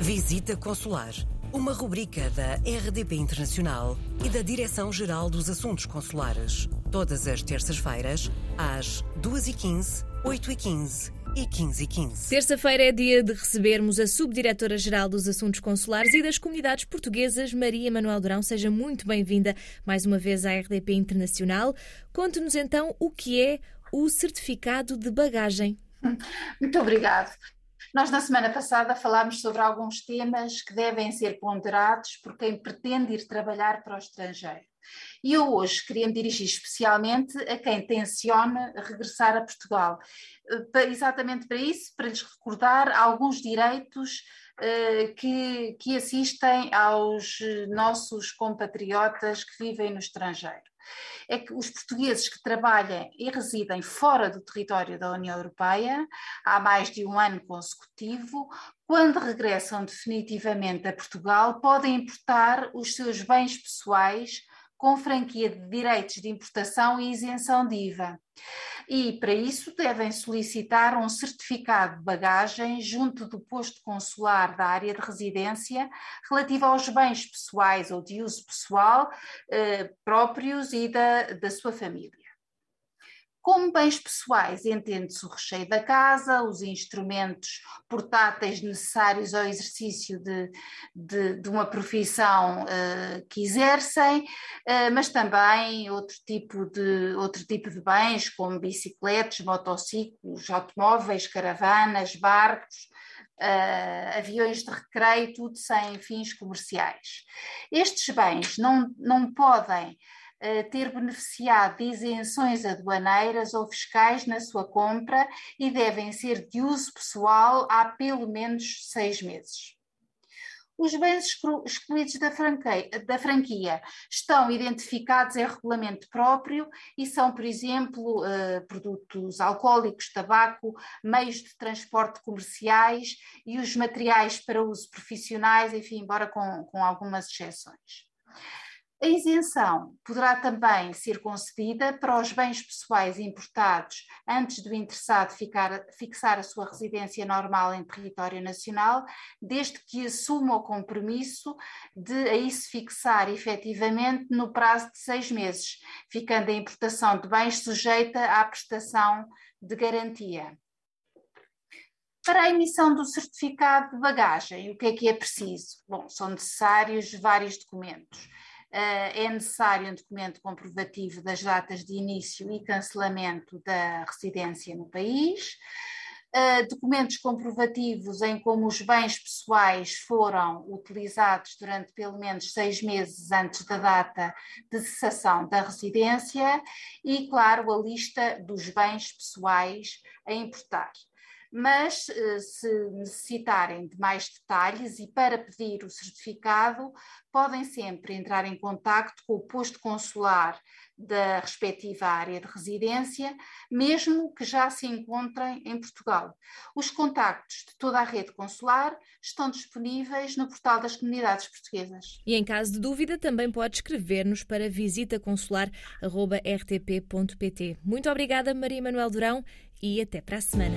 Visita Consular, uma rubrica da RDP Internacional e da Direção-Geral dos Assuntos Consulares. Todas as terças-feiras, às 2h15, 8h15 e 15h15. Terça-feira é dia de recebermos a Subdiretora-Geral dos Assuntos Consulares e das Comunidades Portuguesas, Maria Manuel Durão. Seja muito bem-vinda mais uma vez à RDP Internacional. Conte-nos então o que é o certificado de bagagem. Muito obrigado. Nós, na semana passada, falámos sobre alguns temas que devem ser ponderados por quem pretende ir trabalhar para o estrangeiro. E eu hoje queria me dirigir especialmente a quem tenciona regressar a Portugal. Eh, exatamente para isso, para lhes recordar alguns direitos uh, que, que assistem aos nossos compatriotas que vivem no estrangeiro é que os portugueses que trabalham e residem fora do território da União Europeia há mais de um ano consecutivo, quando regressam definitivamente a Portugal, podem importar os seus bens pessoais com franquia de direitos de importação e isenção de IVA. E, para isso, devem solicitar um certificado de bagagem junto do posto consular da área de residência relativo aos bens pessoais ou de uso pessoal eh, próprios e da, da sua família. Como bens pessoais, entende-se o recheio da casa, os instrumentos portáteis necessários ao exercício de, de, de uma profissão uh, que exercem, uh, mas também outro tipo, de, outro tipo de bens, como bicicletas, motociclos, automóveis, caravanas, barcos, Uh, aviões de recreio, tudo sem fins comerciais. Estes bens não, não podem ter beneficiado de isenções aduaneiras ou fiscais na sua compra e devem ser de uso pessoal há pelo menos seis meses. Os bens excluídos da franquia, estão identificados em regulamento próprio e são, por exemplo, uh, produtos alcoólicos, tabaco, meios de transporte comerciais e os materiais para uso profissionais, enfim, embora com, com algumas exceções. A isenção poderá também ser concedida para os bens pessoais importados antes do interessado ficar, fixar a sua residência normal em território nacional, desde que assuma o compromisso de aí se fixar efetivamente no prazo de seis meses, ficando a importação de bens sujeita à prestação de garantia. Para a emissão do certificado de bagagem, o que é que é preciso? Bom, são necessários vários documentos é necessário um documento comprovativo das datas de início e cancelamento da residência no país, Uh, documentos comprovativos em como os bens pessoais foram utilizados durante pelo menos seis meses antes da data de cessação da residência e, claro, a lista dos bens pessoais a importar mas eh, se necessitarem de mais detalhes e para pedir o certificado, podem sempre entrar em contacto com o posto consular da respectiva área de residência, mesmo que já se encontrem em Portugal. Os contactos de toda a rede consular estão disponíveis no portal das comunidades portuguesas. E em caso de dúvida, também pode escrever-nos para visitaconsular.rtp.pt. Muito obrigada, Maria Manuel Durão, e até para a semana.